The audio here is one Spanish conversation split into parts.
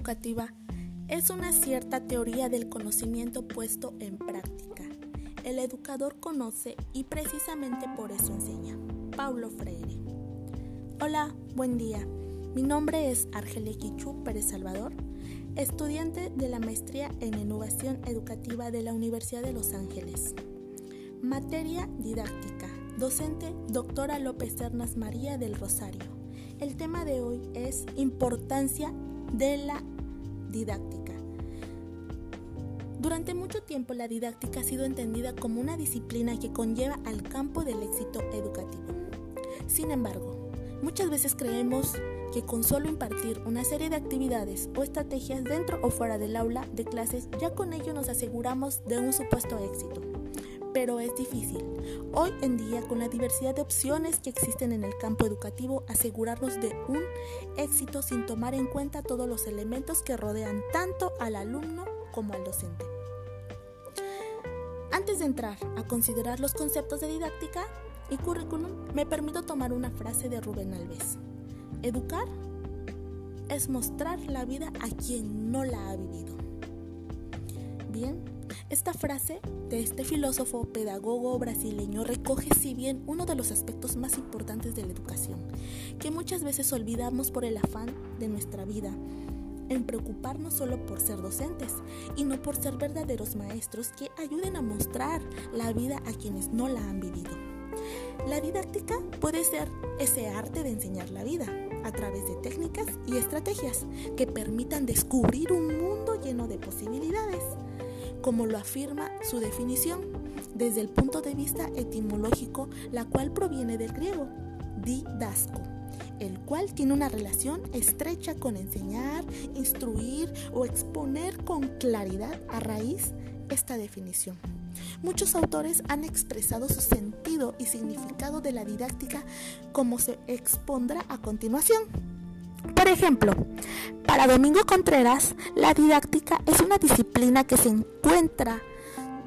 educativa es una cierta teoría del conocimiento puesto en práctica. El educador conoce y precisamente por eso enseña. Paulo Freire. Hola, buen día. Mi nombre es Argelia Quichú Pérez Salvador, estudiante de la maestría en innovación educativa de la Universidad de Los Ángeles. Materia didáctica. Docente doctora López Cernas María del Rosario. El tema de hoy es importancia de la didáctica. Durante mucho tiempo la didáctica ha sido entendida como una disciplina que conlleva al campo del éxito educativo. Sin embargo, muchas veces creemos que con solo impartir una serie de actividades o estrategias dentro o fuera del aula de clases, ya con ello nos aseguramos de un supuesto éxito pero es difícil. Hoy en día, con la diversidad de opciones que existen en el campo educativo, asegurarnos de un éxito sin tomar en cuenta todos los elementos que rodean tanto al alumno como al docente. Antes de entrar a considerar los conceptos de didáctica y currículum, me permito tomar una frase de Rubén Alves. Educar es mostrar la vida a quien no la ha vivido. Bien, esta frase de este filósofo pedagogo brasileño recoge si bien uno de los aspectos más importantes de la educación, que muchas veces olvidamos por el afán de nuestra vida, en preocuparnos solo por ser docentes y no por ser verdaderos maestros que ayuden a mostrar la vida a quienes no la han vivido. La didáctica puede ser ese arte de enseñar la vida a través de técnicas y estrategias que permitan descubrir un mundo lleno de posibilidades como lo afirma su definición, desde el punto de vista etimológico, la cual proviene del griego, didasco, el cual tiene una relación estrecha con enseñar, instruir o exponer con claridad a raíz esta definición. Muchos autores han expresado su sentido y significado de la didáctica como se expondrá a continuación. Por ejemplo, para Domingo Contreras, la didáctica es una disciplina que se encuentra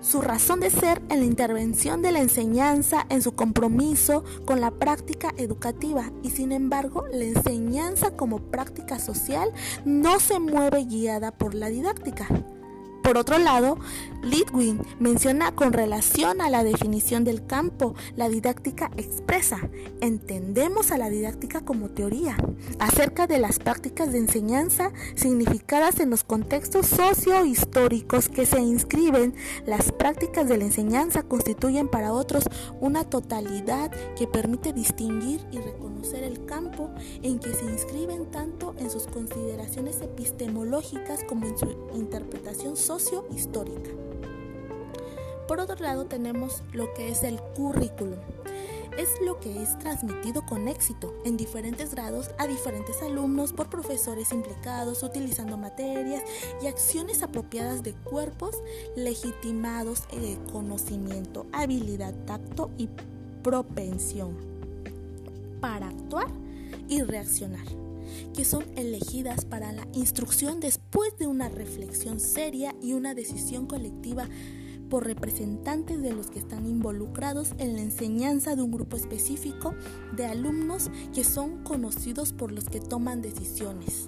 su razón de ser en la intervención de la enseñanza, en su compromiso con la práctica educativa y sin embargo la enseñanza como práctica social no se mueve guiada por la didáctica. Por otro lado, Litwin menciona con relación a la definición del campo la didáctica expresa. Entendemos a la didáctica como teoría acerca de las prácticas de enseñanza significadas en los contextos socio-históricos que se inscriben. Las prácticas de la enseñanza constituyen para otros una totalidad que permite distinguir y reconocer el campo en que se inscriben tanto en sus consideraciones epistemológicas como en su interpretación social histórica Por otro lado tenemos lo que es el currículum. Es lo que es transmitido con éxito en diferentes grados a diferentes alumnos por profesores implicados utilizando materias y acciones apropiadas de cuerpos legitimados de conocimiento, habilidad, tacto y propensión para actuar y reaccionar que son elegidas para la instrucción después de una reflexión seria y una decisión colectiva por representantes de los que están involucrados en la enseñanza de un grupo específico de alumnos que son conocidos por los que toman decisiones.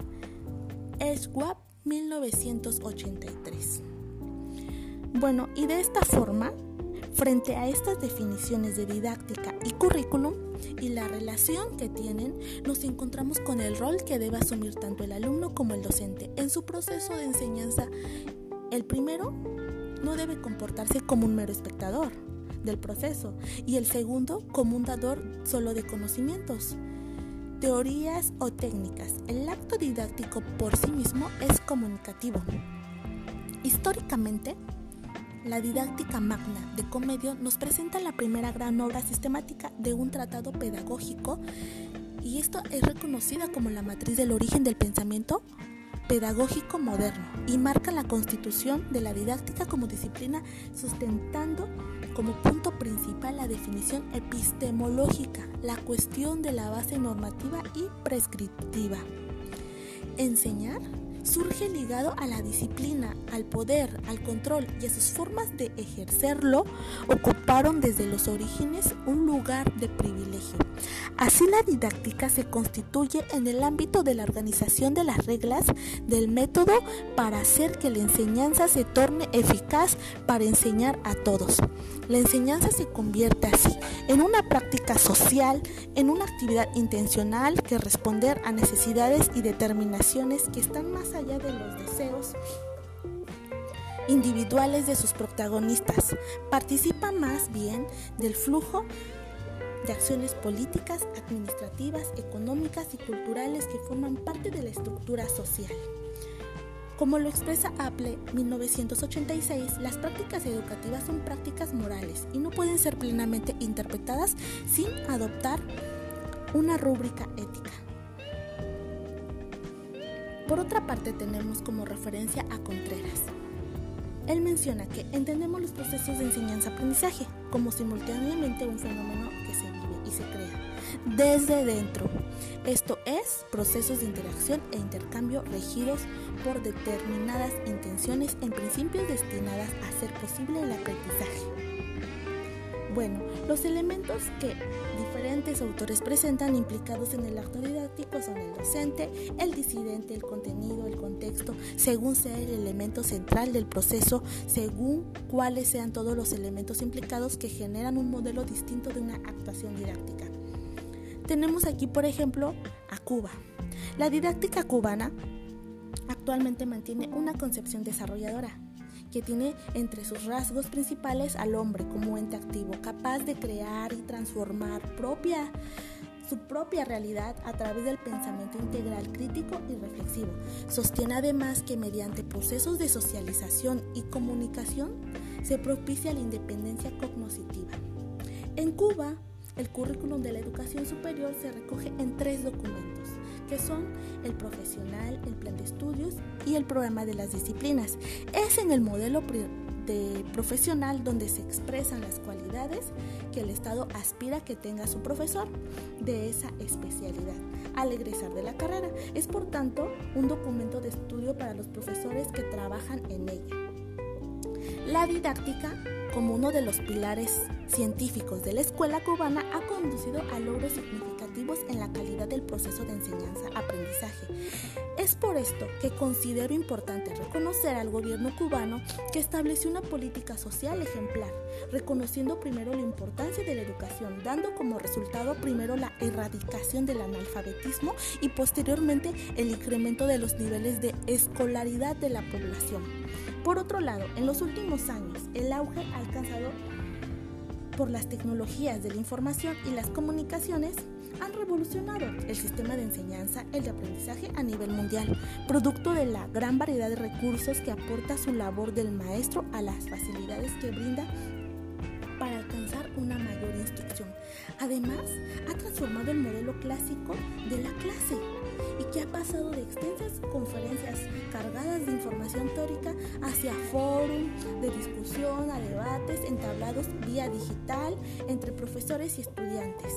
SWAP 1983. Bueno, y de esta forma Frente a estas definiciones de didáctica y currículum y la relación que tienen, nos encontramos con el rol que debe asumir tanto el alumno como el docente en su proceso de enseñanza. El primero no debe comportarse como un mero espectador del proceso y el segundo como un dador solo de conocimientos. Teorías o técnicas. El acto didáctico por sí mismo es comunicativo. Históricamente, la didáctica magna de Comedio nos presenta la primera gran obra sistemática de un tratado pedagógico y esto es reconocida como la matriz del origen del pensamiento pedagógico moderno y marca la constitución de la didáctica como disciplina sustentando como punto principal la definición epistemológica, la cuestión de la base normativa y prescriptiva. Enseñar surge ligado a la disciplina, al poder, al control y a sus formas de ejercerlo, ocuparon desde los orígenes un lugar de privilegio. Así la didáctica se constituye en el ámbito de la organización de las reglas del método para hacer que la enseñanza se torne eficaz para enseñar a todos. La enseñanza se convierte así en una práctica social, en una actividad intencional que responder a necesidades y determinaciones que están más allá de los deseos individuales de sus protagonistas. Participa más bien del flujo de acciones políticas, administrativas, económicas y culturales que forman parte de la estructura social. Como lo expresa Apple 1986, las prácticas educativas son prácticas morales y no pueden ser plenamente interpretadas sin adoptar una rúbrica ética. Por otra parte, tenemos como referencia a Contreras. Él menciona que entendemos los procesos de enseñanza-aprendizaje como simultáneamente un fenómeno que se vive y se crea desde dentro. Esto es procesos de interacción e intercambio regidos por determinadas intenciones en principios destinadas a hacer posible el aprendizaje. Bueno, los elementos que diferentes autores presentan implicados en el acto didáctico son el docente, el disidente, el contenido, el contexto, según sea el elemento central del proceso, según cuáles sean todos los elementos implicados que generan un modelo distinto de una actuación didáctica. Tenemos aquí, por ejemplo, a Cuba. La didáctica cubana actualmente mantiene una concepción desarrolladora que tiene entre sus rasgos principales al hombre como ente activo, capaz de crear y transformar propia, su propia realidad a través del pensamiento integral, crítico y reflexivo. Sostiene además que mediante procesos de socialización y comunicación se propicia la independencia cognoscitiva. En Cuba, el currículum de la educación superior se recoge en tres documentos que son el profesional, el plan de estudios y el programa de las disciplinas. Es en el modelo de profesional donde se expresan las cualidades que el Estado aspira que tenga su profesor de esa especialidad al egresar de la carrera. Es por tanto un documento de estudio para los profesores que trabajan en ella. La didáctica, como uno de los pilares científicos de la escuela cubana, ha conducido a logros significativos en la calidad del proceso de enseñanza-aprendizaje. Es por esto que considero importante reconocer al gobierno cubano que estableció una política social ejemplar, reconociendo primero la importancia de la educación, dando como resultado primero la erradicación del analfabetismo y posteriormente el incremento de los niveles de escolaridad de la población. Por otro lado, en los últimos años, el auge alcanzado por las tecnologías de la información y las comunicaciones han revolucionado el sistema de enseñanza, el de aprendizaje a nivel mundial, producto de la gran variedad de recursos que aporta su labor del maestro a las facilidades que brinda para alcanzar una mayor instrucción. Además, ha transformado el modelo clásico de la clase y que ha pasado de extensas conferencias cargadas de información teórica hacia fórum de discusión, a debates entablados vía digital entre profesores y estudiantes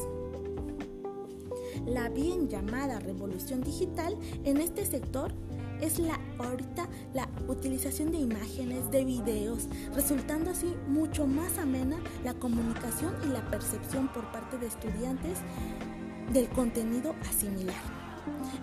la bien llamada revolución digital en este sector es la ahorita la utilización de imágenes, de videos, resultando así mucho más amena la comunicación y la percepción por parte de estudiantes del contenido asimilar.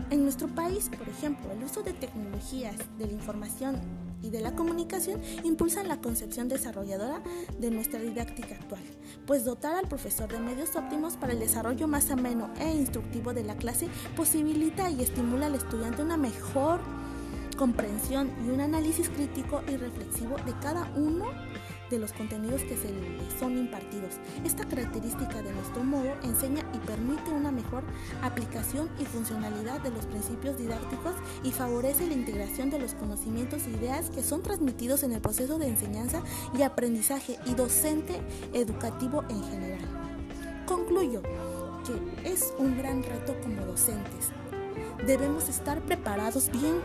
En nuestro país, por ejemplo, el uso de tecnologías de la información y de la comunicación impulsan la concepción desarrolladora de nuestra didáctica actual, pues dotar al profesor de medios óptimos para el desarrollo más ameno e instructivo de la clase posibilita y estimula al estudiante una mejor comprensión y un análisis crítico y reflexivo de cada uno de los contenidos que se le son impartidos. Esta característica de nuestro modo enseña y permite una mejor aplicación y funcionalidad de los principios didácticos y favorece la integración de los conocimientos e ideas que son transmitidos en el proceso de enseñanza y aprendizaje y docente educativo en general. Concluyo que es un gran reto como docentes. Debemos estar preparados bien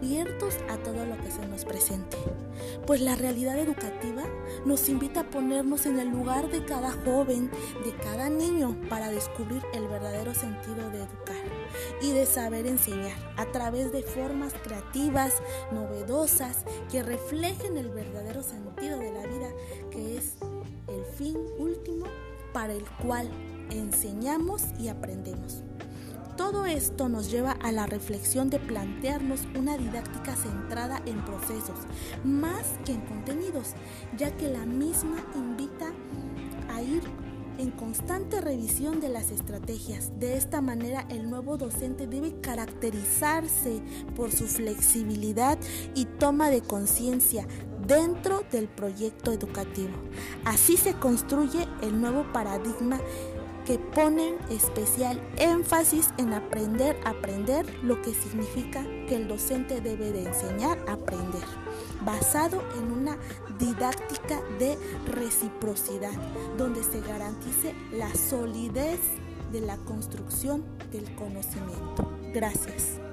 abiertos a todo lo que se nos presente. Pues la realidad educativa nos invita a ponernos en el lugar de cada joven, de cada niño, para descubrir el verdadero sentido de educar y de saber enseñar a través de formas creativas, novedosas, que reflejen el verdadero sentido de la vida, que es el fin último para el cual enseñamos y aprendemos. Todo esto nos lleva a la reflexión de plantearnos una didáctica centrada en procesos, más que en contenidos, ya que la misma invita a ir en constante revisión de las estrategias. De esta manera, el nuevo docente debe caracterizarse por su flexibilidad y toma de conciencia dentro del proyecto educativo. Así se construye el nuevo paradigma que ponen especial énfasis en aprender aprender, lo que significa que el docente debe de enseñar a aprender, basado en una didáctica de reciprocidad, donde se garantice la solidez de la construcción del conocimiento. Gracias.